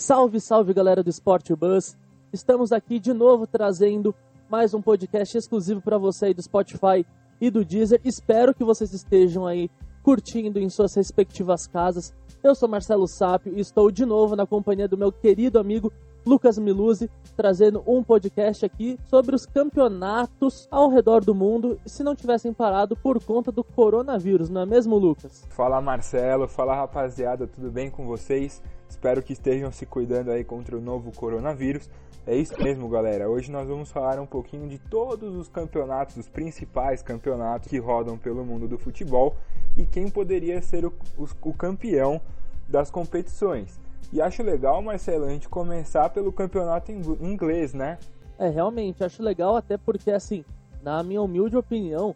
Salve, salve galera do Sport Bus! Estamos aqui de novo trazendo mais um podcast exclusivo para você aí do Spotify e do Deezer. Espero que vocês estejam aí curtindo em suas respectivas casas. Eu sou Marcelo Sápio e estou de novo na companhia do meu querido amigo Lucas Miluzzi, trazendo um podcast aqui sobre os campeonatos ao redor do mundo, se não tivessem parado por conta do coronavírus, não é mesmo, Lucas? Fala Marcelo, fala rapaziada, tudo bem com vocês? Espero que estejam se cuidando aí contra o novo coronavírus. É isso mesmo, galera. Hoje nós vamos falar um pouquinho de todos os campeonatos, os principais campeonatos que rodam pelo mundo do futebol e quem poderia ser o, o, o campeão das competições. E acho legal, Marcelo, a gente começar pelo campeonato inglês, né? É, realmente, acho legal até porque, assim, na minha humilde opinião,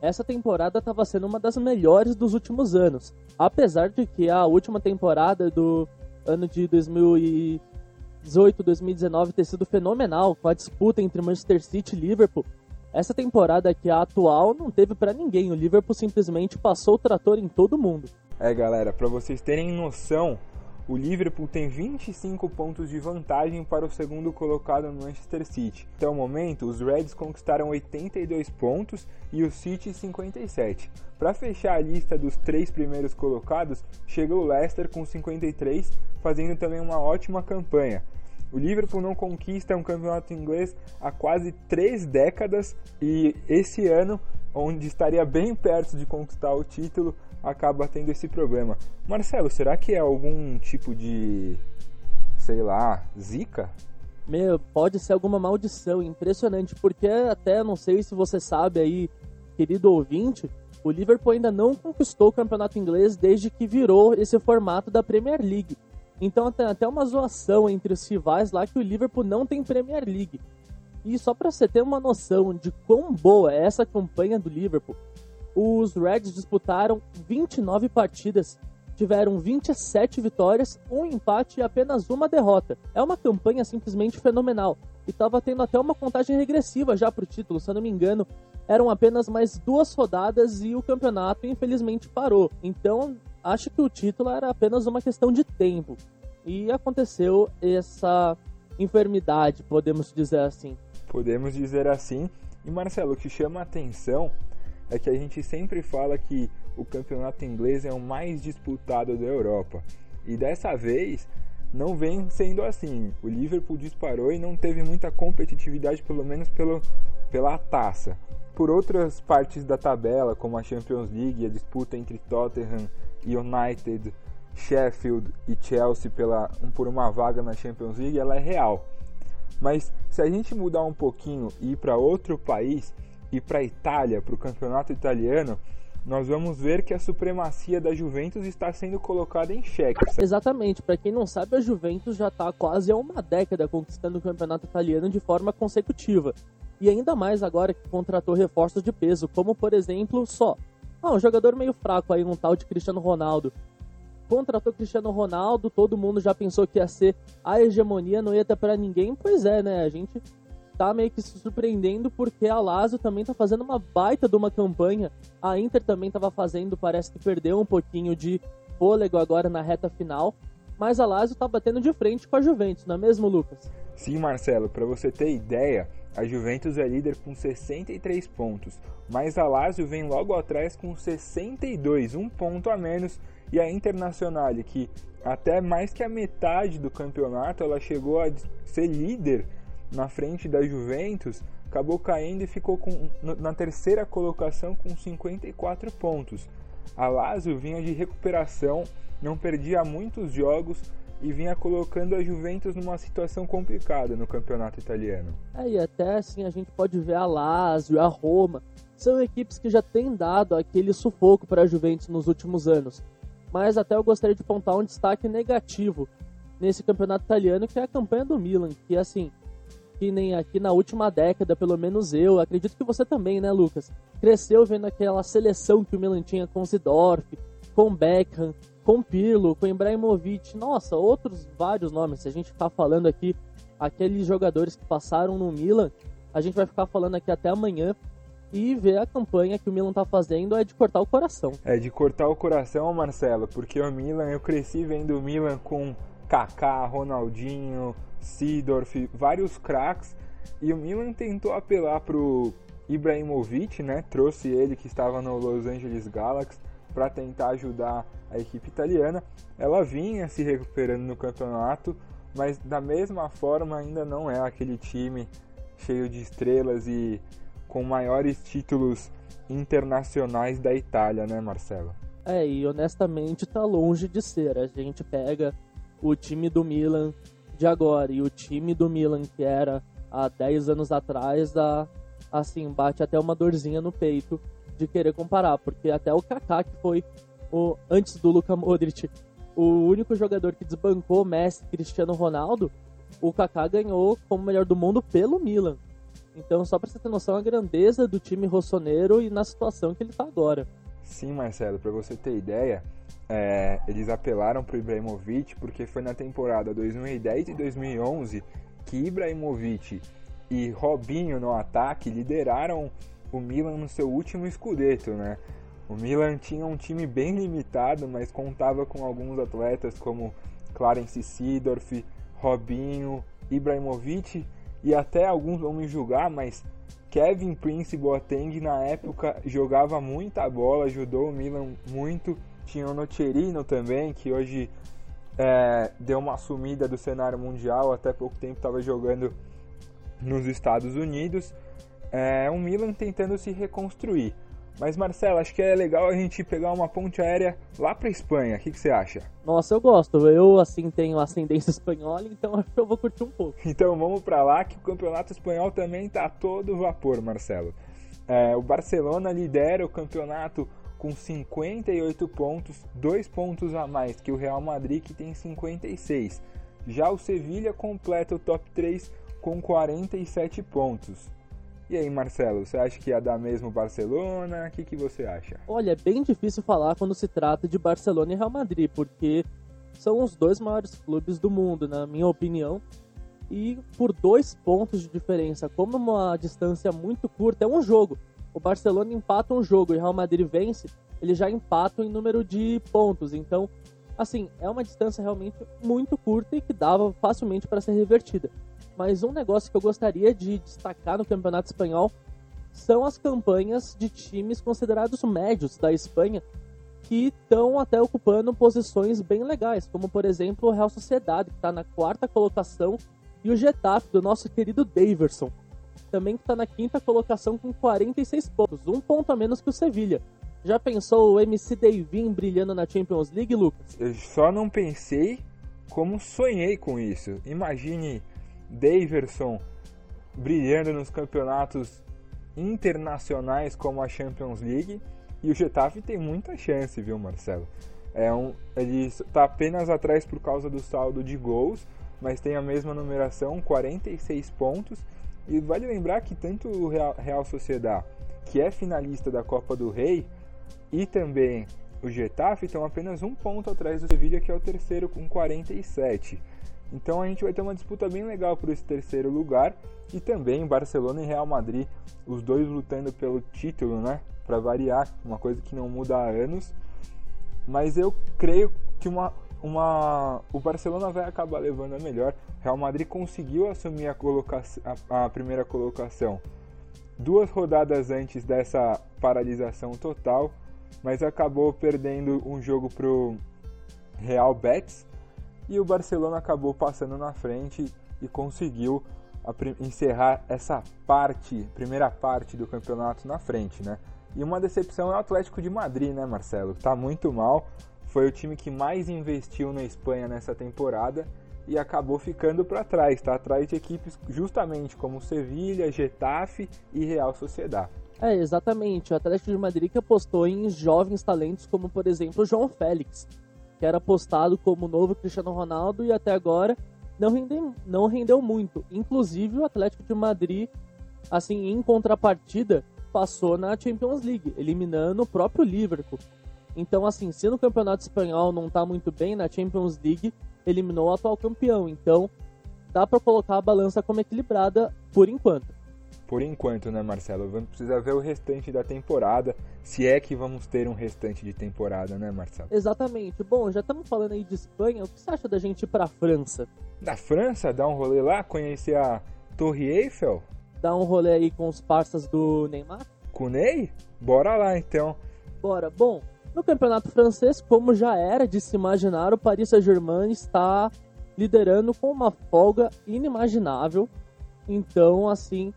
essa temporada estava sendo uma das melhores dos últimos anos. Apesar de que a última temporada do ano de 2018, 2019 ter sido fenomenal, com a disputa entre Manchester City e Liverpool. Essa temporada aqui, a atual, não teve para ninguém. O Liverpool simplesmente passou o trator em todo mundo. É, galera, para vocês terem noção, o Liverpool tem 25 pontos de vantagem para o segundo colocado no Manchester City. Até o momento, os Reds conquistaram 82 pontos e o City 57. Para fechar a lista dos três primeiros colocados, chega o Leicester com 53, fazendo também uma ótima campanha. O Liverpool não conquista um campeonato inglês há quase três décadas e esse ano, onde estaria bem perto de conquistar o título, acaba tendo esse problema. Marcelo, será que é algum tipo de, sei lá, zica? Meu, pode ser alguma maldição, impressionante, porque até não sei se você sabe aí, querido ouvinte, o Liverpool ainda não conquistou o campeonato inglês desde que virou esse formato da Premier League. Então tem até uma zoação entre os rivais lá que o Liverpool não tem Premier League. E só para você ter uma noção de quão boa é essa campanha do Liverpool, os Reds disputaram 29 partidas, tiveram 27 vitórias, um empate e apenas uma derrota. É uma campanha simplesmente fenomenal. E estava tendo até uma contagem regressiva já para o título, se eu não me engano, eram apenas mais duas rodadas e o campeonato infelizmente parou. Então, acho que o título era apenas uma questão de tempo. E aconteceu essa enfermidade, podemos dizer assim. Podemos dizer assim. E Marcelo, o que chama a atenção é que a gente sempre fala que o campeonato inglês é o mais disputado da Europa. E dessa vez não vem sendo assim. O Liverpool disparou e não teve muita competitividade, pelo menos pelo, pela taça. Por outras partes da tabela, como a Champions League, a disputa entre Tottenham, United, Sheffield e Chelsea pela, por uma vaga na Champions League, ela é real. Mas se a gente mudar um pouquinho e ir para outro país, e para a Itália, para o campeonato italiano, nós vamos ver que a supremacia da Juventus está sendo colocada em xeque. Exatamente, para quem não sabe, a Juventus já está quase há uma década conquistando o campeonato italiano de forma consecutiva. E ainda mais agora que contratou reforços de peso, como por exemplo, só. Ah, um jogador meio fraco aí, um tal de Cristiano Ronaldo. Contratou Cristiano Ronaldo, todo mundo já pensou que ia ser a hegemonia, não ia ter para ninguém. Pois é, né? A gente tá meio que se surpreendendo porque a Lazio também tá fazendo uma baita de uma campanha. A Inter também tava fazendo, parece que perdeu um pouquinho de fôlego agora na reta final. Mas a Lazio tá batendo de frente com a Juventus, não é mesmo, Lucas? Sim, Marcelo, para você ter ideia, a Juventus é líder com 63 pontos, mas a Lazio vem logo atrás com 62, um ponto a menos, e a Internacional, que até mais que a metade do campeonato, ela chegou a ser líder na frente da Juventus, acabou caindo e ficou com, na terceira colocação com 54 pontos. A Lazio vinha de recuperação, não perdia muitos jogos e vinha colocando a Juventus numa situação complicada no campeonato italiano. É, e até assim a gente pode ver a Lazio, a Roma, são equipes que já têm dado aquele sufoco para a Juventus nos últimos anos. Mas até eu gostaria de apontar um destaque negativo nesse campeonato italiano, que é a campanha do Milan, que assim, que nem aqui na última década, pelo menos eu, acredito que você também, né, Lucas? Cresceu vendo aquela seleção que o Milan tinha com Zidorf, com Beckham, com Pirlo, com Ibrahimovic, nossa, outros vários nomes. Se a gente ficar falando aqui, aqueles jogadores que passaram no Milan, a gente vai ficar falando aqui até amanhã e ver a campanha que o Milan tá fazendo é de cortar o coração. É de cortar o coração, Marcelo, porque o Milan, eu cresci vendo o Milan com Kaká, Ronaldinho, Sidorf, vários craques. E o Milan tentou apelar pro Ibrahimovic, né? Trouxe ele que estava no Los Angeles Galaxy para tentar ajudar a equipe italiana. Ela vinha se recuperando no campeonato, mas da mesma forma ainda não é aquele time cheio de estrelas e com maiores títulos internacionais da Itália, né, Marcelo? É, e honestamente tá longe de ser. A gente pega o time do Milan de agora e o time do Milan que era há 10 anos atrás, dá, assim, bate até uma dorzinha no peito de querer comparar, porque até o Kaká, que foi o antes do Luka Modric, o único jogador que desbancou Messi, Cristiano Ronaldo, o Kaká ganhou como melhor do mundo pelo Milan. Então, só para você ter noção a grandeza do time rossoneiro e na situação que ele está agora. Sim, Marcelo, para você ter ideia, é, eles apelaram para o Ibrahimovic porque foi na temporada 2010 e 2011 que Ibrahimovic e Robinho no ataque lideraram o Milan no seu último escudeto, né? O Milan tinha um time bem limitado, mas contava com alguns atletas como Clarence Seedorf, Robinho, Ibrahimovic e até alguns vão me julgar, mas Kevin Prince Boateng na época jogava muita bola, ajudou o Milan muito. Tinha o Nocerino também, que hoje é, deu uma sumida do cenário mundial, até pouco tempo estava jogando nos Estados Unidos. É um Milan tentando se reconstruir. Mas Marcelo, acho que é legal a gente pegar uma ponte aérea lá para Espanha. O que, que, você acha? Nossa, eu gosto. Eu assim tenho ascendência espanhola, então acho que eu vou curtir um pouco. Então vamos para lá que o campeonato espanhol também tá todo vapor, Marcelo. É, o Barcelona lidera o campeonato com 58 pontos, dois pontos a mais que o Real Madrid que tem 56. Já o Sevilha completa o top 3 com 47 pontos. E aí, Marcelo, você acha que ia dar mesmo Barcelona? O que, que você acha? Olha, é bem difícil falar quando se trata de Barcelona e Real Madrid, porque são os dois maiores clubes do mundo, na minha opinião. E por dois pontos de diferença, como uma distância muito curta, é um jogo. O Barcelona empata um jogo e o Real Madrid vence, ele já empata em número de pontos. Então, assim, é uma distância realmente muito curta e que dava facilmente para ser revertida. Mas um negócio que eu gostaria de destacar no Campeonato Espanhol são as campanhas de times considerados médios da Espanha que estão até ocupando posições bem legais, como por exemplo o Real Sociedade, que está na quarta colocação, e o Getafe, do nosso querido Daverson, também que está na quinta colocação com 46 pontos, um ponto a menos que o Sevilha. Já pensou o MC Davin brilhando na Champions League, Lucas? Eu só não pensei como sonhei com isso. Imagine Daverson brilhando nos campeonatos internacionais como a Champions League e o Getafe tem muita chance, viu, Marcelo? É um, ele está apenas atrás por causa do saldo de gols, mas tem a mesma numeração, 46 pontos. E vale lembrar que tanto o Real, Real Sociedad, que é finalista da Copa do Rei, e também o Getafe estão apenas um ponto atrás do Sevilla, que é o terceiro com 47. Então a gente vai ter uma disputa bem legal por esse terceiro lugar e também Barcelona e Real Madrid, os dois lutando pelo título, né? Para variar, uma coisa que não muda há anos. Mas eu creio que uma, uma, o Barcelona vai acabar levando a melhor. Real Madrid conseguiu assumir a, a, a primeira colocação duas rodadas antes dessa paralisação total, mas acabou perdendo um jogo pro Real Betis e o Barcelona acabou passando na frente e conseguiu encerrar essa parte, primeira parte do campeonato na frente, né? E uma decepção é o Atlético de Madrid, né, Marcelo? Tá muito mal. Foi o time que mais investiu na Espanha nessa temporada e acabou ficando para trás, tá atrás de equipes justamente como Sevilha, Getafe e Real Sociedad. É, exatamente. O Atlético de Madrid que apostou em jovens talentos como, por exemplo, o João Félix, que era apostado como novo Cristiano Ronaldo e até agora não rendeu, não rendeu muito. Inclusive o Atlético de Madrid, assim, em contrapartida, passou na Champions League, eliminando o próprio Liverpool. Então, assim, se no Campeonato Espanhol não está muito bem, na Champions League eliminou o atual campeão. Então, dá para colocar a balança como equilibrada por enquanto. Por enquanto, né, Marcelo? Vamos precisar ver o restante da temporada, se é que vamos ter um restante de temporada, né, Marcelo? Exatamente. Bom, já estamos falando aí de Espanha, o que você acha da gente ir pra França? Da França, dar um rolê lá, conhecer a Torre Eiffel? Dar um rolê aí com os parças do Neymar? Com o Ney? Bora lá, então. Bora. Bom, no campeonato francês, como já era de se imaginar, o Paris Saint-Germain está liderando com uma folga inimaginável. Então, assim,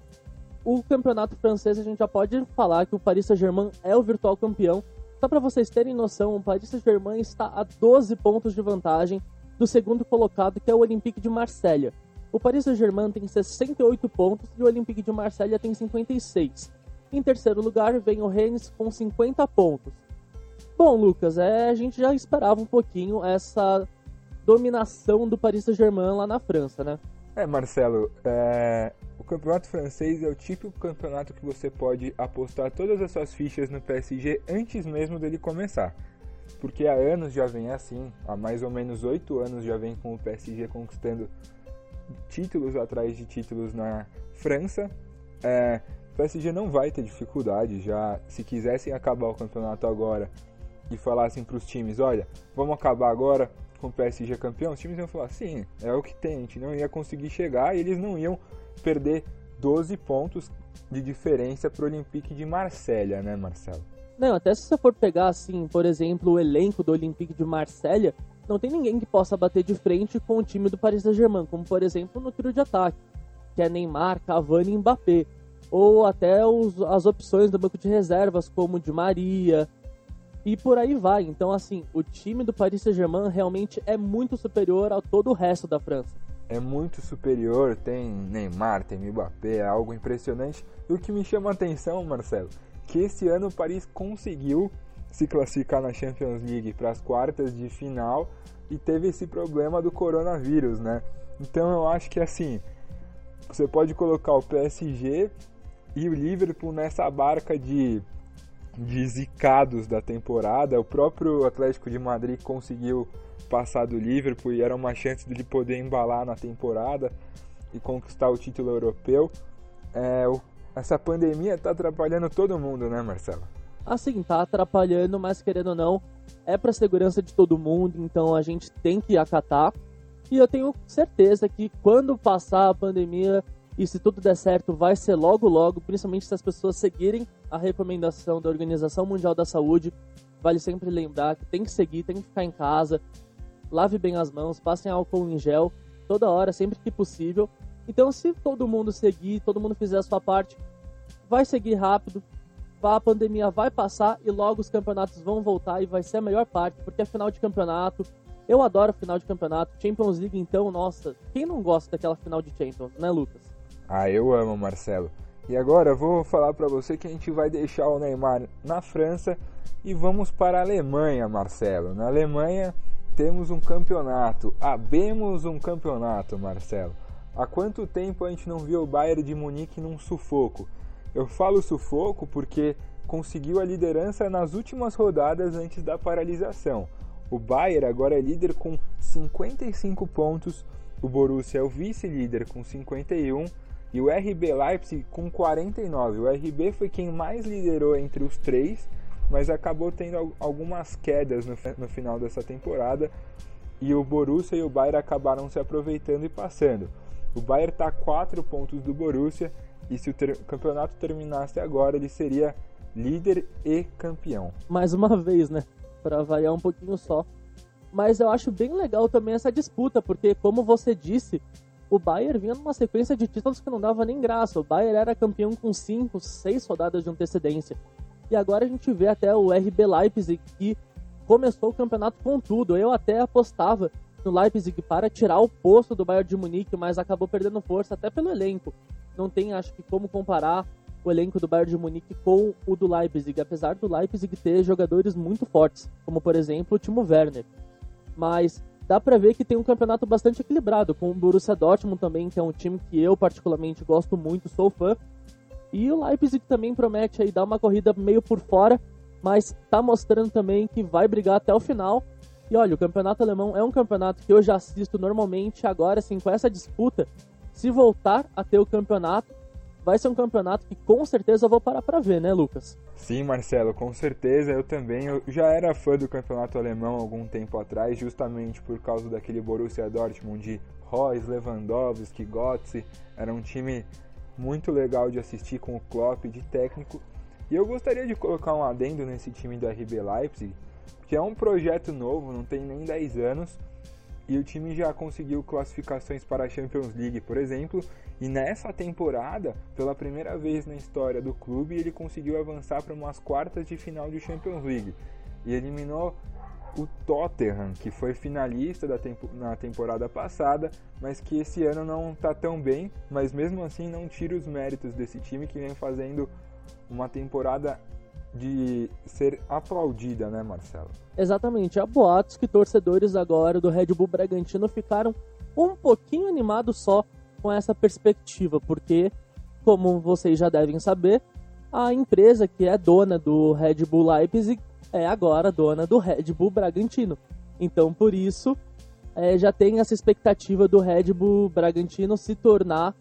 o campeonato francês a gente já pode falar que o Paris Saint-Germain é o virtual campeão. Só para vocês terem noção, o Paris Saint-Germain está a 12 pontos de vantagem do segundo colocado, que é o Olympique de Marselha. O Paris Saint-Germain tem 68 pontos e o Olympique de Marselha tem 56. Em terceiro lugar vem o Rennes com 50 pontos. Bom, Lucas, é, a gente já esperava um pouquinho essa dominação do Paris Saint-Germain lá na França, né? É, Marcelo, é... o campeonato francês é o típico campeonato que você pode apostar todas as suas fichas no PSG antes mesmo dele começar. Porque há anos já vem assim, há mais ou menos oito anos já vem com o PSG conquistando títulos atrás de títulos na França. É... o PSG não vai ter dificuldade, já se quisessem acabar o campeonato agora e falassem para os times, olha, vamos acabar agora, com o PSG campeão, os times iam falar, sim, é o que tem, a gente não ia conseguir chegar e eles não iam perder 12 pontos de diferença para o Olympique de Marselha, né, Marcelo? Não, até se você for pegar, assim, por exemplo, o elenco do Olympique de Marselha, não tem ninguém que possa bater de frente com o time do Paris Saint-Germain, como por exemplo no trio de ataque, que é Neymar, Cavani e Mbappé. Ou até os, as opções do banco de reservas, como Di Maria, e por aí vai. Então, assim, o time do Paris Saint-Germain realmente é muito superior a todo o resto da França. É muito superior, tem Neymar, tem Mbappé, é algo impressionante. E o que me chama a atenção, Marcelo, que esse ano o Paris conseguiu se classificar na Champions League para as quartas de final e teve esse problema do coronavírus, né? Então eu acho que assim, você pode colocar o PSG e o Liverpool nessa barca de de zicados da temporada. O próprio Atlético de Madrid conseguiu passar do Liverpool e era uma chance de ele poder embalar na temporada e conquistar o título europeu. É, essa pandemia está atrapalhando todo mundo, né, Marcelo? Assim, tá atrapalhando, mas querendo ou não, é para segurança de todo mundo, então a gente tem que acatar. E eu tenho certeza que quando passar a pandemia, e se tudo der certo, vai ser logo logo, principalmente se as pessoas seguirem a recomendação da Organização Mundial da Saúde. Vale sempre lembrar que tem que seguir, tem que ficar em casa, lave bem as mãos, passem álcool em gel toda hora, sempre que possível. Então, se todo mundo seguir, todo mundo fizer a sua parte, vai seguir rápido, a pandemia vai passar e logo os campeonatos vão voltar e vai ser a melhor parte, porque é final de campeonato. Eu adoro final de campeonato. Champions League, então, nossa, quem não gosta daquela final de Champions, né, Lucas? Ah, eu amo, Marcelo. E agora vou falar para você que a gente vai deixar o Neymar na França e vamos para a Alemanha, Marcelo. Na Alemanha temos um campeonato, abemos um campeonato, Marcelo. Há quanto tempo a gente não viu o Bayern de Munique num sufoco? Eu falo sufoco porque conseguiu a liderança nas últimas rodadas antes da paralisação. O Bayern agora é líder com 55 pontos, o Borussia é o vice-líder com 51 e o RB Leipzig com 49. O RB foi quem mais liderou entre os três, mas acabou tendo algumas quedas no, no final dessa temporada. E o Borussia e o Bayern acabaram se aproveitando e passando. O Bayern está a 4 pontos do Borussia e se o ter campeonato terminasse agora, ele seria líder e campeão. Mais uma vez, né? Para variar um pouquinho só. Mas eu acho bem legal também essa disputa, porque como você disse, o Bayern vinha numa sequência de títulos que não dava nem graça. O Bayern era campeão com 5, 6 rodadas de antecedência. E agora a gente vê até o RB Leipzig que começou o campeonato com tudo. Eu até apostava no Leipzig para tirar o posto do Bayern de Munique, mas acabou perdendo força até pelo elenco. Não tem, acho que, como comparar o elenco do Bayern de Munique com o do Leipzig, apesar do Leipzig ter jogadores muito fortes, como por exemplo o Timo Werner. Mas dá para ver que tem um campeonato bastante equilibrado, com o Borussia Dortmund também, que é um time que eu particularmente gosto muito, sou fã. E o Leipzig também promete aí dar uma corrida meio por fora, mas tá mostrando também que vai brigar até o final. E olha, o campeonato alemão é um campeonato que eu já assisto normalmente, agora sim, com essa disputa, se voltar a ter o campeonato, vai ser um campeonato que com certeza eu vou parar para ver, né, Lucas? Sim, Marcelo, com certeza. Eu também. Eu já era fã do campeonato alemão algum tempo atrás, justamente por causa daquele Borussia Dortmund de Reus, Lewandowski, Götze. Era um time muito legal de assistir com o Klopp de técnico. E eu gostaria de colocar um adendo nesse time do RB Leipzig, que é um projeto novo, não tem nem 10 anos, e o time já conseguiu classificações para a Champions League, por exemplo, e nessa temporada, pela primeira vez na história do clube, ele conseguiu avançar para umas quartas de final de Champions League. E eliminou o Tottenham, que foi finalista da tempo, na temporada passada, mas que esse ano não está tão bem, mas mesmo assim não tira os méritos desse time que vem fazendo uma temporada de ser aplaudida, né, Marcelo? Exatamente. Há boatos que torcedores agora do Red Bull Bragantino ficaram um pouquinho animados só com essa perspectiva, porque, como vocês já devem saber, a empresa que é dona do Red Bull Leipzig é agora dona do Red Bull Bragantino. Então, por isso, é, já tem essa expectativa do Red Bull Bragantino se tornar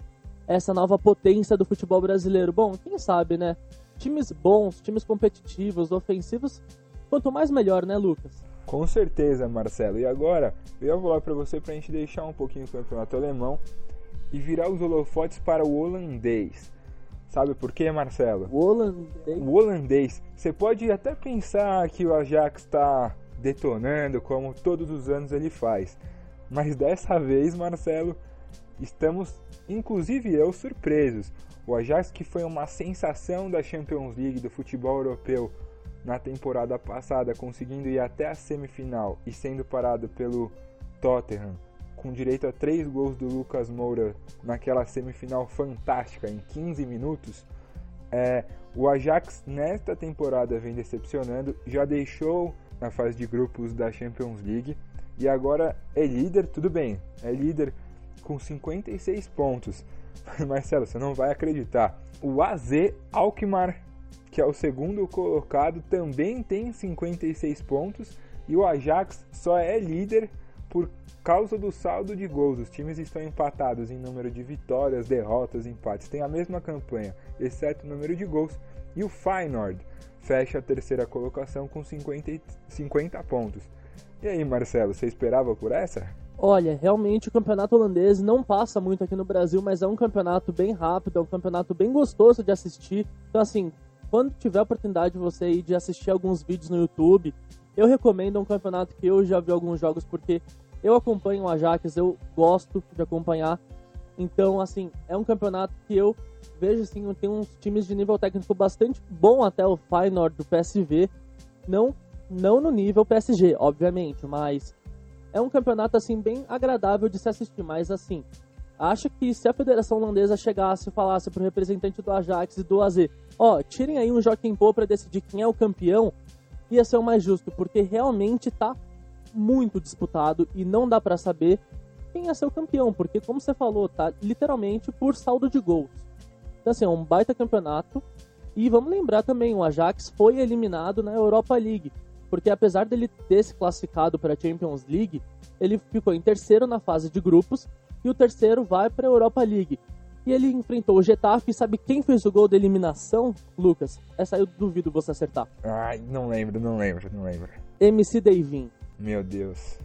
essa nova potência do futebol brasileiro. Bom, quem sabe, né? Times bons, times competitivos, ofensivos, quanto mais melhor, né, Lucas? Com certeza, Marcelo. E agora, eu ia falar para você para a gente deixar um pouquinho o campeonato alemão e virar os holofotes para o holandês. Sabe por quê, Marcelo? O holandês? O holandês. Você pode até pensar que o Ajax está detonando, como todos os anos ele faz. Mas dessa vez, Marcelo, estamos, inclusive eu, surpresos. O Ajax, que foi uma sensação da Champions League do futebol europeu na temporada passada, conseguindo ir até a semifinal e sendo parado pelo Tottenham, com direito a três gols do Lucas Moura naquela semifinal fantástica em 15 minutos. É, o Ajax nesta temporada vem decepcionando, já deixou na fase de grupos da Champions League e agora é líder, tudo bem, é líder com 56 pontos. Marcelo, você não vai acreditar. O AZ Alkmaar, que é o segundo colocado, também tem 56 pontos e o Ajax só é líder por causa do saldo de gols. Os times estão empatados em número de vitórias, derrotas, empates. Tem a mesma campanha, exceto o número de gols. E o Feyenoord fecha a terceira colocação com 50, 50 pontos. E aí, Marcelo, você esperava por essa? Olha, realmente o campeonato holandês não passa muito aqui no Brasil, mas é um campeonato bem rápido, é um campeonato bem gostoso de assistir. Então, assim, quando tiver a oportunidade de você ir de assistir alguns vídeos no YouTube, eu recomendo um campeonato que eu já vi alguns jogos, porque eu acompanho o Ajax, eu gosto de acompanhar. Então, assim, é um campeonato que eu vejo, assim, tem uns times de nível técnico bastante bom até o Feyenoord do PSV. Não, não no nível PSG, obviamente, mas é um campeonato assim bem agradável de se assistir, mas assim, acho que se a Federação Holandesa chegasse e falasse pro representante do Ajax e do AZ, ó, oh, tirem aí um Joaquim Pô para decidir quem é o campeão, ia ser o mais justo, porque realmente tá muito disputado e não dá para saber quem é seu campeão, porque como você falou, tá literalmente por saldo de gols. Então assim, é um baita campeonato. E vamos lembrar também, o Ajax foi eliminado na Europa League porque apesar dele ter se classificado para a Champions League, ele ficou em terceiro na fase de grupos e o terceiro vai para a Europa League. E ele enfrentou o Getafe, e sabe quem fez o gol da eliminação, Lucas? Essa eu duvido você acertar. Ai, não lembro, não lembro, não lembro. MC Davin. Meu Deus.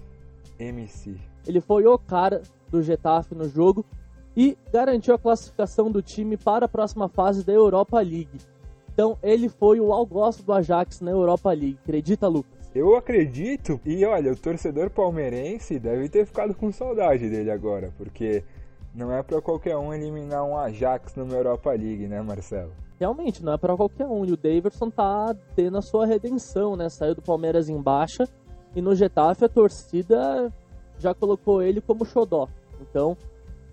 MC. Ele foi o cara do Getafe no jogo e garantiu a classificação do time para a próxima fase da Europa League. Então ele foi o algoz do Ajax na Europa League. Acredita, Lucas? Eu acredito. E olha, o torcedor palmeirense deve ter ficado com saudade dele agora, porque não é para qualquer um eliminar um Ajax numa Europa League, né, Marcelo? Realmente, não é para qualquer um. E o Davidson tá tendo a sua redenção, né? Saiu do Palmeiras em baixa e no Getafe a torcida já colocou ele como xodó. Então,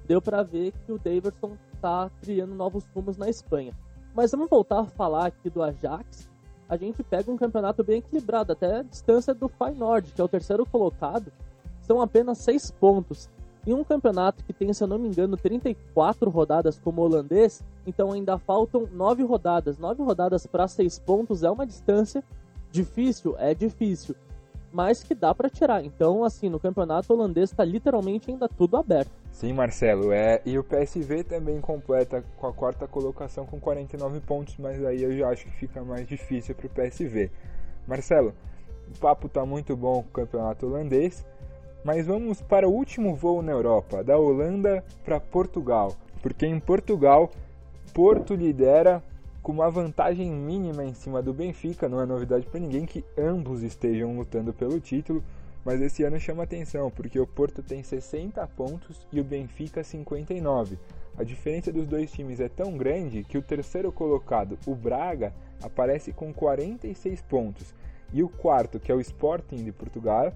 deu para ver que o Davidson tá criando novos rumos na Espanha. Mas vamos voltar a falar aqui do Ajax. A gente pega um campeonato bem equilibrado, até a distância do Feyenoord, que é o terceiro colocado, são apenas seis pontos. Em um campeonato que tem, se eu não me engano, 34 rodadas como holandês, então ainda faltam nove rodadas. Nove rodadas para seis pontos é uma distância difícil, é difícil, mas que dá para tirar. Então, assim, no campeonato holandês está literalmente ainda tudo aberto. Sim, Marcelo, é, e o PSV também completa com a quarta colocação com 49 pontos, mas aí eu já acho que fica mais difícil para o PSV. Marcelo, o papo está muito bom com o campeonato holandês, mas vamos para o último voo na Europa, da Holanda para Portugal, porque em Portugal, Porto lidera com uma vantagem mínima em cima do Benfica, não é novidade para ninguém que ambos estejam lutando pelo título, mas esse ano chama atenção porque o Porto tem 60 pontos e o Benfica 59. A diferença dos dois times é tão grande que o terceiro colocado, o Braga, aparece com 46 pontos e o quarto, que é o Sporting de Portugal,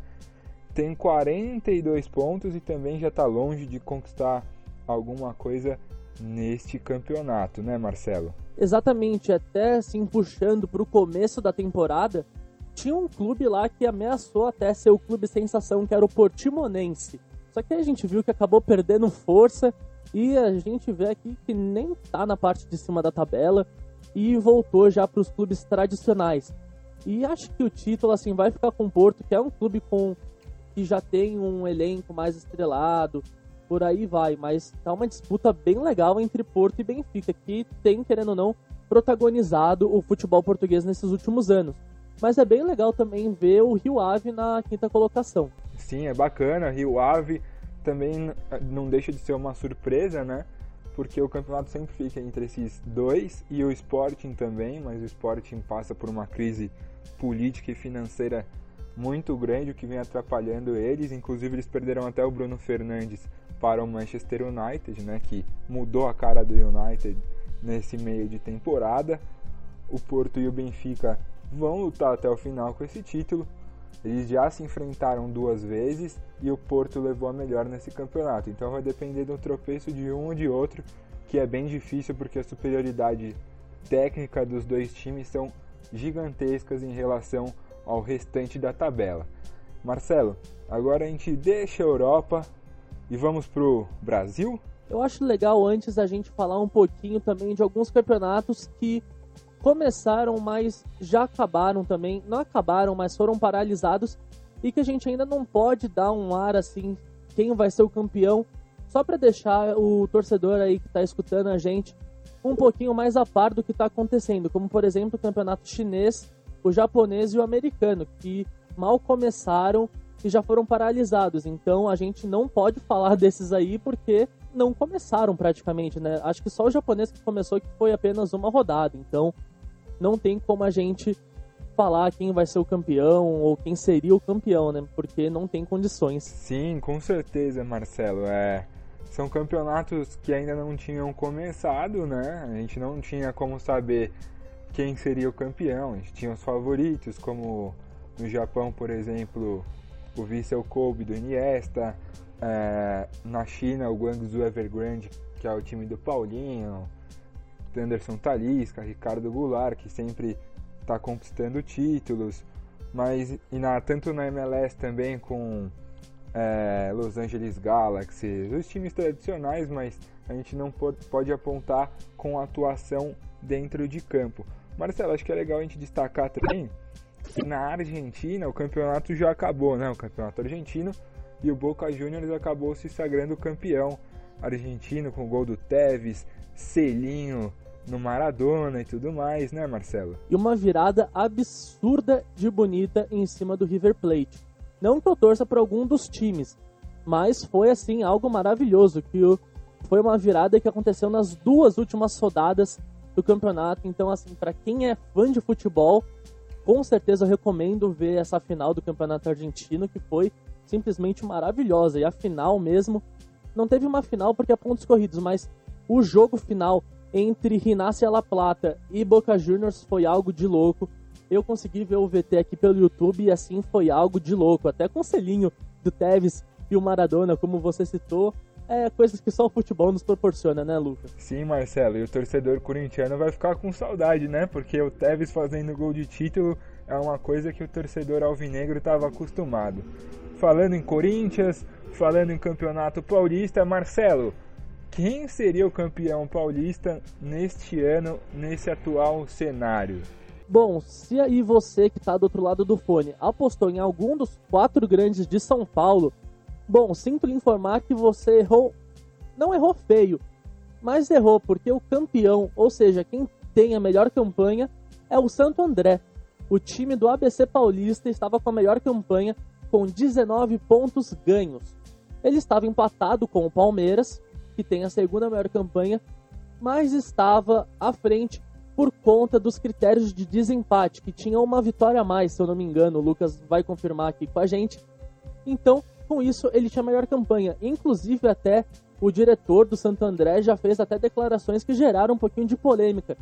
tem 42 pontos e também já está longe de conquistar alguma coisa neste campeonato, né, Marcelo? Exatamente, até assim puxando para o começo da temporada, tinha um clube lá que ameaçou até ser o clube sensação, que era o Portimonense. Só que a gente viu que acabou perdendo força e a gente vê aqui que nem tá na parte de cima da tabela e voltou já para os clubes tradicionais. E acho que o título assim vai ficar com o Porto, que é um clube com que já tem um elenco mais estrelado, por aí vai, mas tá uma disputa bem legal entre Porto e Benfica, que tem, querendo ou não, protagonizado o futebol português nesses últimos anos. Mas é bem legal também ver o Rio Ave na quinta colocação. Sim, é bacana. Rio Ave também não deixa de ser uma surpresa, né? Porque o campeonato sempre fica entre esses dois e o Sporting também, mas o Sporting passa por uma crise política e financeira muito grande, o que vem atrapalhando eles. Inclusive, eles perderam até o Bruno Fernandes para o Manchester United, né? Que mudou a cara do United nesse meio de temporada. O Porto e o Benfica vão lutar até o final com esse título. Eles já se enfrentaram duas vezes e o Porto levou a melhor nesse campeonato. Então vai depender do tropeço de um ou de outro, que é bem difícil porque a superioridade técnica dos dois times são gigantescas em relação ao restante da tabela. Marcelo, agora a gente deixa a Europa e vamos pro Brasil? Eu acho legal antes a gente falar um pouquinho também de alguns campeonatos que começaram, mas já acabaram também. Não acabaram, mas foram paralisados e que a gente ainda não pode dar um ar assim, quem vai ser o campeão, só para deixar o torcedor aí que está escutando a gente um pouquinho mais a par do que está acontecendo, como por exemplo o campeonato chinês, o japonês e o americano, que mal começaram e já foram paralisados. Então a gente não pode falar desses aí porque não começaram praticamente, né? Acho que só o japonês que começou que foi apenas uma rodada. Então não tem como a gente falar quem vai ser o campeão ou quem seria o campeão, né? Porque não tem condições. Sim, com certeza, Marcelo. É, são campeonatos que ainda não tinham começado, né? A gente não tinha como saber quem seria o campeão. A gente tinha os favoritos, como no Japão, por exemplo, o Vissel Kobe do Iniesta. É, na China, o Guangzhou Evergrande, que é o time do Paulinho. Anderson Talisca, Ricardo Goulart, que sempre está conquistando títulos, mas e na, tanto na MLS também com é, Los Angeles Galaxy, os times tradicionais, mas a gente não pode, apontar com atuação dentro de campo. Marcelo, acho que é legal a gente destacar também que na Argentina o campeonato já acabou, né? O campeonato argentino e o Boca Juniors acabou se sagrando campeão argentino com o gol do Tevez, selinho no Maradona e tudo mais, né, Marcelo? E uma virada absurda de bonita em cima do River Plate. Não que eu torça para algum dos times, mas foi assim algo maravilhoso que foi uma virada que aconteceu nas duas últimas rodadas do campeonato. Então, assim, para quem é fã de futebol, com certeza eu recomendo ver essa final do campeonato argentino que foi simplesmente maravilhosa. E a final mesmo não teve uma final porque é pontos corridos, mas o jogo final entre Rinácia La Plata e Boca Juniors foi algo de louco. Eu consegui ver o VT aqui pelo YouTube e assim foi algo de louco. Até com o selinho do Tevez e o Maradona, como você citou, é coisas que só o futebol nos proporciona, né, Lucas? Sim, Marcelo, e o torcedor corintiano vai ficar com saudade, né? Porque o Tevez fazendo gol de título é uma coisa que o torcedor alvinegro estava acostumado. Falando em Corinthians, falando em Campeonato Paulista, Marcelo, quem seria o campeão paulista neste ano, nesse atual cenário? Bom, se aí você que está do outro lado do fone apostou em algum dos quatro grandes de São Paulo, bom, sinto lhe informar que você errou não errou feio, mas errou porque o campeão, ou seja, quem tem a melhor campanha, é o Santo André. O time do ABC Paulista estava com a melhor campanha, com 19 pontos ganhos. Ele estava empatado com o Palmeiras, que tem a segunda maior campanha, mas estava à frente por conta dos critérios de desempate, que tinha uma vitória a mais, se eu não me engano, o Lucas vai confirmar aqui com a gente. Então, com isso, ele tinha a melhor campanha. Inclusive, até o diretor do Santo André já fez até declarações que geraram um pouquinho de polêmica.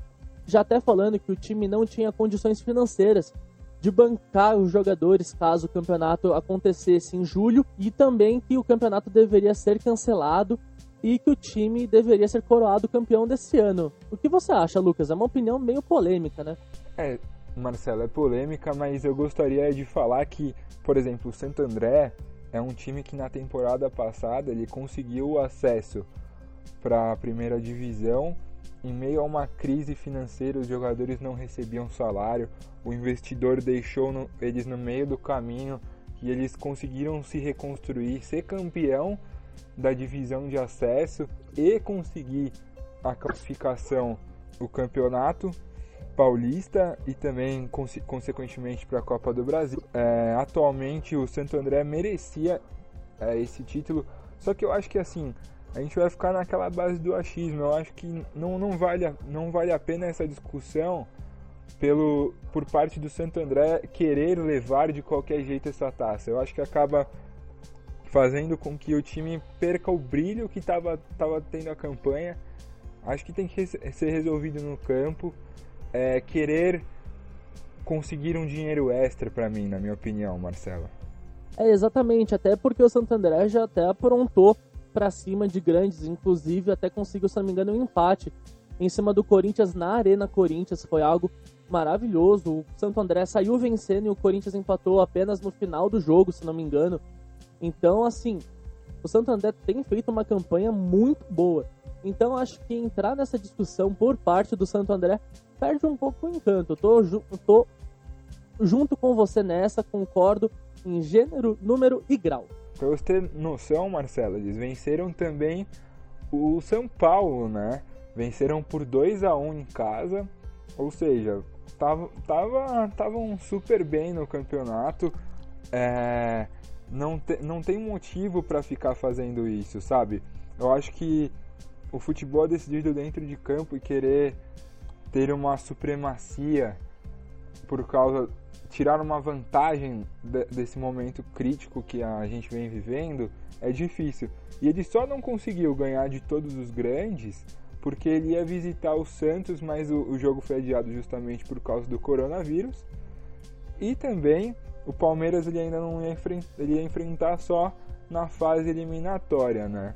Já até falando que o time não tinha condições financeiras de bancar os jogadores caso o campeonato acontecesse em julho e também que o campeonato deveria ser cancelado e que o time deveria ser coroado campeão desse ano. O que você acha, Lucas? É uma opinião meio polêmica, né? É, Marcelo, é polêmica, mas eu gostaria de falar que, por exemplo, o Santo André é um time que na temporada passada ele conseguiu o acesso para a primeira divisão em meio a uma crise financeira, os jogadores não recebiam salário, o investidor deixou no, eles no meio do caminho e eles conseguiram se reconstruir, ser campeão da divisão de acesso e conseguir a classificação, o campeonato paulista e também consequentemente para a Copa do Brasil. É, atualmente o Santo André merecia é, esse título, só que eu acho que assim a gente vai ficar naquela base do achismo. Eu acho que não, não, vale, a, não vale a pena essa discussão pelo por parte do Santo André querer levar de qualquer jeito essa taça. Eu acho que acaba fazendo com que o time perca o brilho que estava tava tendo a campanha. Acho que tem que ser resolvido no campo é, querer conseguir um dinheiro extra para mim, na minha opinião, Marcelo. É, exatamente, até porque o Santo André já até aprontou para cima de grandes, inclusive até conseguiu, se não me engano, um empate em cima do Corinthians na Arena Corinthians, foi algo maravilhoso. O Santo André saiu vencendo e o Corinthians empatou apenas no final do jogo, se não me engano. Então, assim, o Santo André tem feito uma campanha muito boa. Então acho que entrar nessa discussão por parte do Santo André perde um pouco o encanto. Eu tô, tô junto com você nessa, concordo em gênero, número e grau. Pra você ter noção, Marcelo, eles venceram também o São Paulo, né? Venceram por 2 a 1 em casa, ou seja, estavam tava, tava super bem no campeonato. É, não, te, não tem motivo para ficar fazendo isso, sabe? Eu acho que o futebol é decidido dentro de campo e querer ter uma supremacia por causa tirar uma vantagem de, desse momento crítico que a gente vem vivendo é difícil. E ele só não conseguiu ganhar de todos os grandes porque ele ia visitar o Santos, mas o, o jogo foi adiado justamente por causa do coronavírus. E também o Palmeiras ele ainda não ia, ele ia enfrentar só na fase eliminatória, né?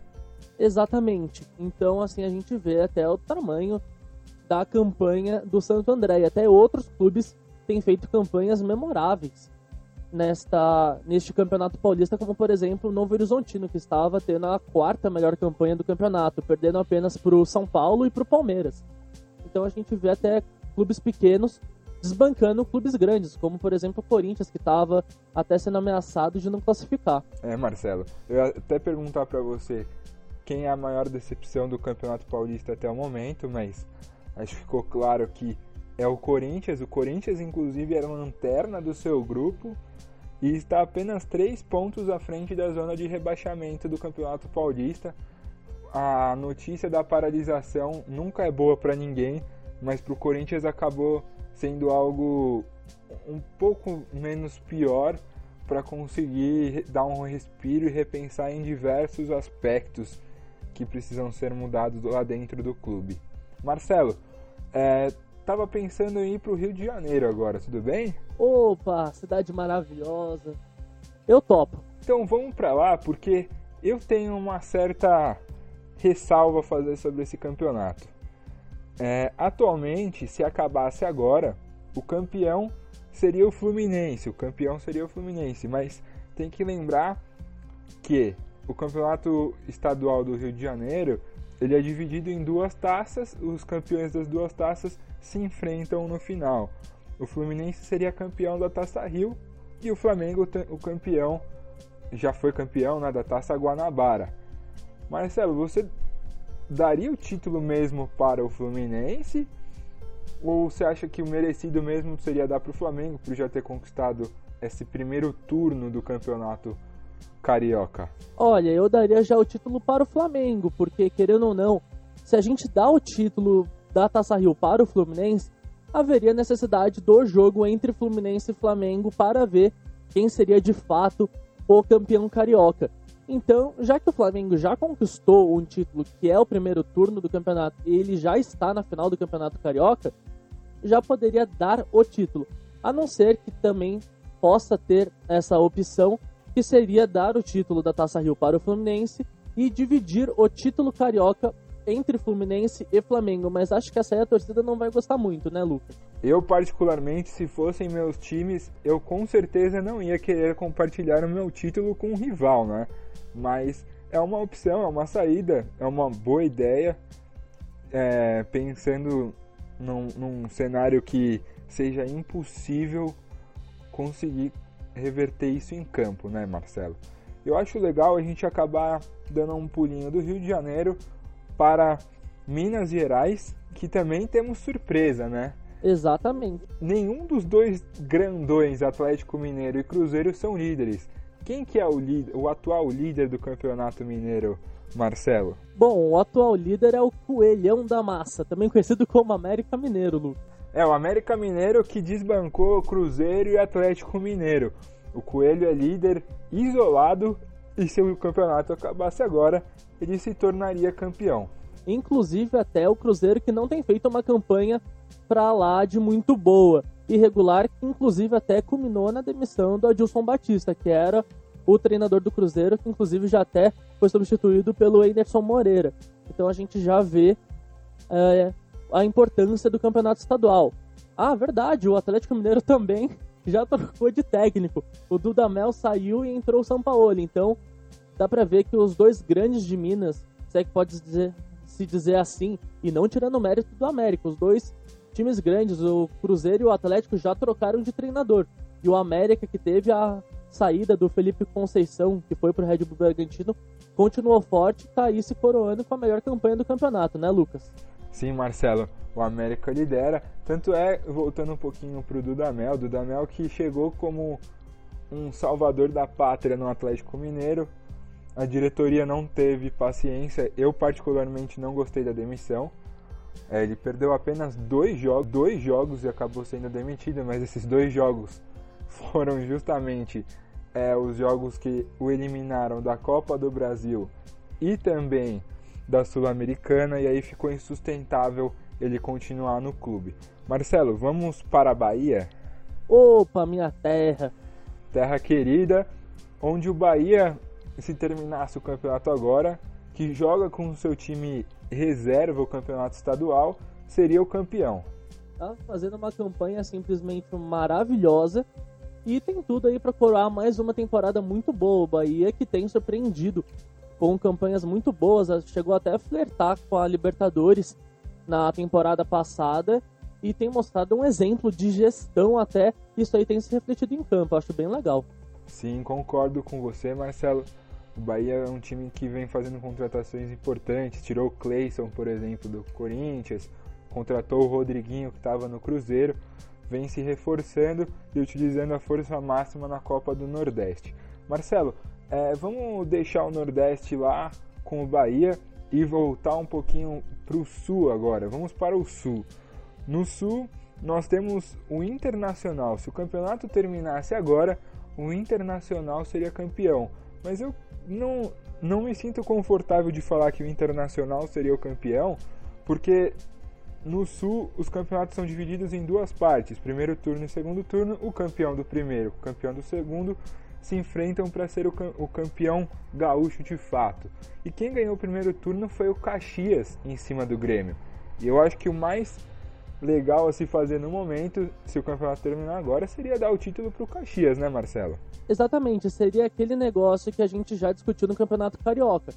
Exatamente. Então, assim, a gente vê até o tamanho da campanha do Santo André. E até outros clubes têm feito campanhas memoráveis nesta, neste campeonato paulista, como por exemplo o Novo Horizontino, que estava tendo a quarta melhor campanha do campeonato, perdendo apenas para o São Paulo e para o Palmeiras. Então a gente vê até clubes pequenos desbancando clubes grandes, como por exemplo o Corinthians, que estava até sendo ameaçado de não classificar. É, Marcelo, eu ia até perguntar para você quem é a maior decepção do Campeonato Paulista até o momento, mas acho que ficou claro que é o Corinthians. O Corinthians, inclusive, era lanterna do seu grupo e está apenas três pontos à frente da zona de rebaixamento do Campeonato Paulista. A notícia da paralisação nunca é boa para ninguém, mas para o Corinthians acabou sendo algo um pouco menos pior para conseguir dar um respiro e repensar em diversos aspectos que precisam ser mudados lá dentro do clube. Marcelo, é, tava pensando em ir para o Rio de Janeiro agora, tudo bem? Opa, cidade maravilhosa. Eu topo. Então vamos para lá porque eu tenho uma certa ressalva a fazer sobre esse campeonato. É, atualmente, se acabasse agora, o campeão seria o Fluminense. O campeão seria o Fluminense, mas tem que lembrar que o campeonato estadual do Rio de Janeiro ele é dividido em duas taças. Os campeões das duas taças se enfrentam no final. O Fluminense seria campeão da Taça Rio e o Flamengo o campeão já foi campeão né, da Taça Guanabara. Marcelo, você daria o título mesmo para o Fluminense? Ou você acha que o merecido mesmo seria dar para o Flamengo por já ter conquistado esse primeiro turno do campeonato carioca? Olha, eu daria já o título para o Flamengo, porque querendo ou não, se a gente dá o título da Taça Rio para o Fluminense, haveria necessidade do jogo entre Fluminense e Flamengo para ver quem seria de fato o campeão carioca. Então, já que o Flamengo já conquistou um título que é o primeiro turno do campeonato e ele já está na final do campeonato carioca, já poderia dar o título. A não ser que também possa ter essa opção, que seria dar o título da Taça Rio para o Fluminense e dividir o título carioca entre Fluminense e Flamengo, mas acho que essa aí a torcida não vai gostar muito, né, Lucas? Eu, particularmente, se fossem meus times, eu com certeza não ia querer compartilhar o meu título com um rival, né? Mas é uma opção, é uma saída, é uma boa ideia, é, pensando num, num cenário que seja impossível conseguir reverter isso em campo, né, Marcelo? Eu acho legal a gente acabar dando um pulinho do Rio de Janeiro para Minas Gerais, que também temos surpresa, né? Exatamente. Nenhum dos dois grandões, Atlético Mineiro e Cruzeiro, são líderes. Quem que é o, líder, o atual líder do Campeonato Mineiro, Marcelo? Bom, o atual líder é o Coelhão da Massa, também conhecido como América Mineiro, Lu. É, o América Mineiro que desbancou o Cruzeiro e o Atlético Mineiro. O Coelho é líder isolado e se o campeonato acabasse agora, ele se tornaria campeão. Inclusive até o Cruzeiro que não tem feito uma campanha para lá de muito boa, irregular, que inclusive até culminou na demissão do Adilson Batista, que era o treinador do Cruzeiro, que inclusive já até foi substituído pelo Anderson Moreira. Então a gente já vê é, a importância do campeonato estadual. Ah, verdade, o Atlético Mineiro também já trocou de técnico. O Dudamel saiu e entrou o São Paulo. Então, dá para ver que os dois grandes de Minas, se é que pode dizer, se dizer assim, e não tirando o mérito do América, os dois times grandes, o Cruzeiro e o Atlético, já trocaram de treinador. E o América, que teve a saída do Felipe Conceição, que foi pro Red Bull Bragantino, continuou forte tá aí se coroando com a melhor campanha do campeonato, né, Lucas? Sim, Marcelo, o América lidera. Tanto é, voltando um pouquinho pro Dudamel, Dudamel que chegou como um salvador da pátria no Atlético Mineiro. A diretoria não teve paciência, eu particularmente não gostei da demissão. É, ele perdeu apenas dois jogos, dois jogos e acabou sendo demitido, mas esses dois jogos foram justamente é, os jogos que o eliminaram da Copa do Brasil e também da Sul-Americana e aí ficou insustentável ele continuar no clube. Marcelo, vamos para a Bahia? Opa, minha terra! Terra querida, onde o Bahia, se terminasse o campeonato agora, que joga com o seu time reserva o campeonato estadual, seria o campeão. Tá fazendo uma campanha simplesmente maravilhosa e tem tudo aí para coroar mais uma temporada muito boa. O Bahia que tem surpreendido com campanhas muito boas, chegou até a flertar com a Libertadores na temporada passada e tem mostrado um exemplo de gestão até. Isso aí tem se refletido em campo, acho bem legal. Sim, concordo com você, Marcelo. O Bahia é um time que vem fazendo contratações importantes. Tirou o Cleison, por exemplo, do Corinthians, contratou o Rodriguinho, que estava no Cruzeiro. Vem se reforçando e utilizando a força máxima na Copa do Nordeste. Marcelo, é, vamos deixar o Nordeste lá com o Bahia e voltar um pouquinho para o Sul agora. Vamos para o Sul. No Sul, nós temos o Internacional. Se o campeonato terminasse agora, o Internacional seria campeão. Mas eu não, não me sinto confortável de falar que o Internacional seria o campeão, porque no Sul os campeonatos são divididos em duas partes: primeiro turno e segundo turno. O campeão do primeiro, o campeão do segundo se enfrentam para ser o, campeão gaúcho de fato. E quem ganhou o primeiro turno foi o Caxias em cima do Grêmio. E eu acho que o mais legal a se fazer no momento, se o campeonato terminar agora, seria dar o título para o Caxias, né, Marcelo? Exatamente, seria aquele negócio que a gente já discutiu no Campeonato Carioca.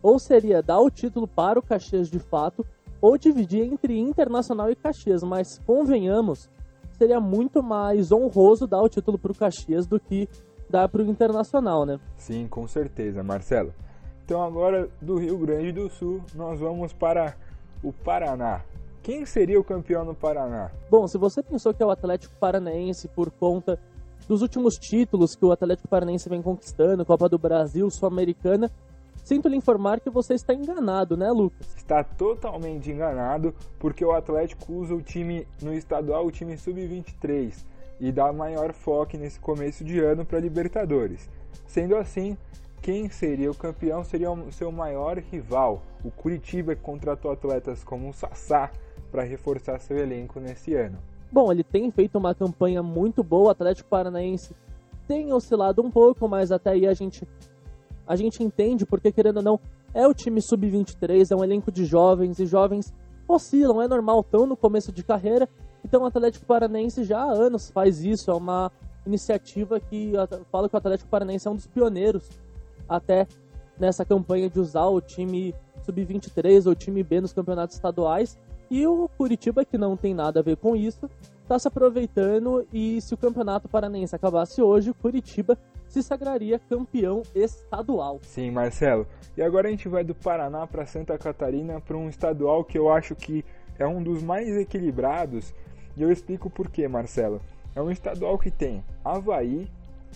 Ou seria dar o título para o Caxias de fato, ou dividir entre Internacional e Caxias, mas convenhamos, seria muito mais honroso dar o título para o Caxias do que dá para o Internacional, né? Sim, com certeza, Marcelo. Então agora do Rio Grande do Sul nós vamos para o Paraná. Quem seria o campeão no Paraná? Bom, se você pensou que é o Atlético Paranaense por conta dos últimos títulos que o Atlético Paranaense vem conquistando, Copa do Brasil, Sul-Americana, sinto lhe informar que você está enganado, né, Lucas? Está totalmente enganado, porque o Atlético usa o time no estadual, o time sub-23, e dá maior foco nesse começo de ano para Libertadores. Sendo assim, quem seria o campeão seria o seu maior rival, o Curitiba, que contratou atletas como o Sassá para reforçar seu elenco nesse ano. Bom, ele tem feito uma campanha muito boa, o Atlético Paranaense tem oscilado um pouco, mas até aí a gente a gente entende porque querendo ou não, é o time sub-23, é um elenco de jovens e jovens oscilam, é normal, estão no começo de carreira. Então o Atlético Paranaense já há anos faz isso, é uma iniciativa que fala que o Atlético Paranaense é um dos pioneiros até nessa campanha de usar o time sub-23 ou time B nos campeonatos estaduais. E o Curitiba, que não tem nada a ver com isso, está se aproveitando e se o Campeonato Paranaense acabasse hoje, o Curitiba se sagraria campeão estadual. Sim, Marcelo. E agora a gente vai do Paraná para Santa Catarina para um estadual que eu acho que é um dos mais equilibrados. E eu explico por quê, Marcelo. É um estadual que tem Havaí,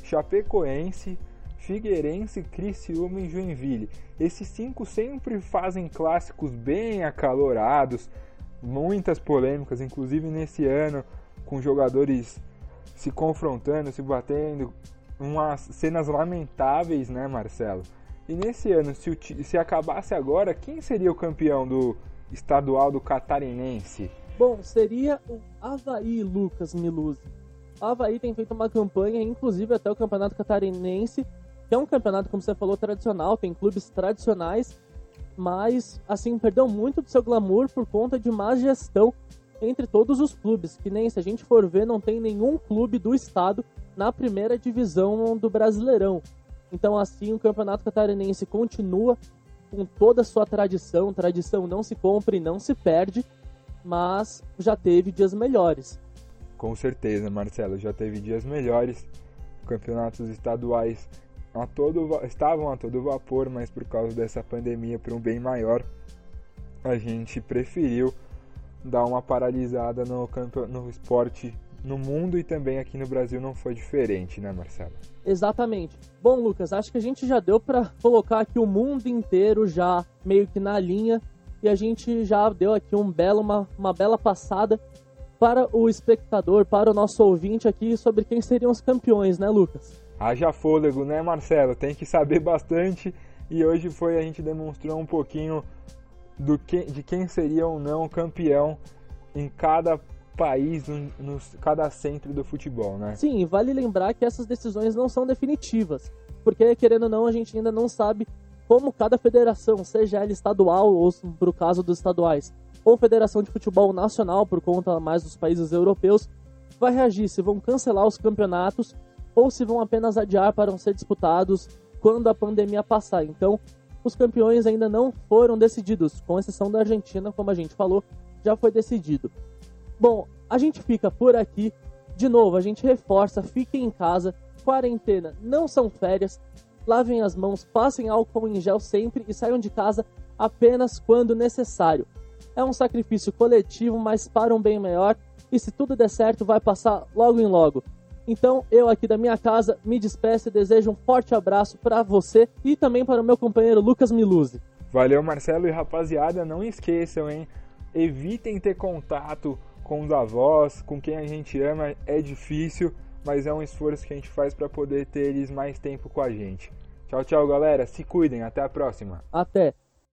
Chapecoense, Figueirense, Criciúma e Joinville. Esses cinco sempre fazem clássicos bem acalorados, muitas polêmicas, inclusive nesse ano, com jogadores se confrontando, se batendo, umas cenas lamentáveis, né, Marcelo? E nesse ano, se, se acabasse agora, quem seria o campeão do estadual do catarinense? Bom, seria o Havaí Lucas Miluzzi. Havaí tem feito uma campanha, inclusive até o Campeonato Catarinense, que é um campeonato, como você falou, tradicional, tem clubes tradicionais mas assim perdeu muito do seu glamour por conta de má gestão entre todos os clubes, que nem se a gente for ver, não tem nenhum clube do estado na primeira divisão do Brasileirão. Então assim o Campeonato Catarinense continua com toda a sua tradição, tradição não se compra e não se perde, mas já teve dias melhores. Com certeza, Marcelo, já teve dias melhores. Campeonatos estaduais a todo, estavam a todo vapor, mas por causa dessa pandemia, para um bem maior, a gente preferiu dar uma paralisada no, campo, no esporte no mundo e também aqui no Brasil não foi diferente, né, Marcelo? Exatamente. Bom, Lucas, acho que a gente já deu para colocar aqui o mundo inteiro já meio que na linha e a gente já deu aqui um belo, uma, uma bela passada para o espectador, para o nosso ouvinte aqui sobre quem seriam os campeões, né, Lucas? Haja fôlego, né, Marcelo? Tem que saber bastante e hoje foi a gente demonstrou um pouquinho do que, de quem seria ou não campeão em cada país, no, no, cada centro do futebol, né? Sim, vale lembrar que essas decisões não são definitivas, porque querendo ou não a gente ainda não sabe como cada federação, seja ela estadual ou para o caso dos estaduais, ou federação de futebol nacional por conta mais dos países europeus, vai reagir se vão cancelar os campeonatos ou se vão apenas adiar para ser disputados quando a pandemia passar. Então, os campeões ainda não foram decididos, com exceção da Argentina, como a gente falou, já foi decidido. Bom, a gente fica por aqui. De novo, a gente reforça, fiquem em casa, quarentena, não são férias, lavem as mãos, passem álcool em gel sempre e saiam de casa apenas quando necessário. É um sacrifício coletivo, mas para um bem maior, e se tudo der certo, vai passar logo em logo. Então, eu aqui da minha casa me despeço e desejo um forte abraço para você e também para o meu companheiro Lucas Miluzzi. Valeu, Marcelo e rapaziada, não esqueçam, hein? Evitem ter contato com os avós, com quem a gente ama, é difícil, mas é um esforço que a gente faz para poder ter eles mais tempo com a gente. Tchau, tchau, galera. Se cuidem. Até a próxima. Até.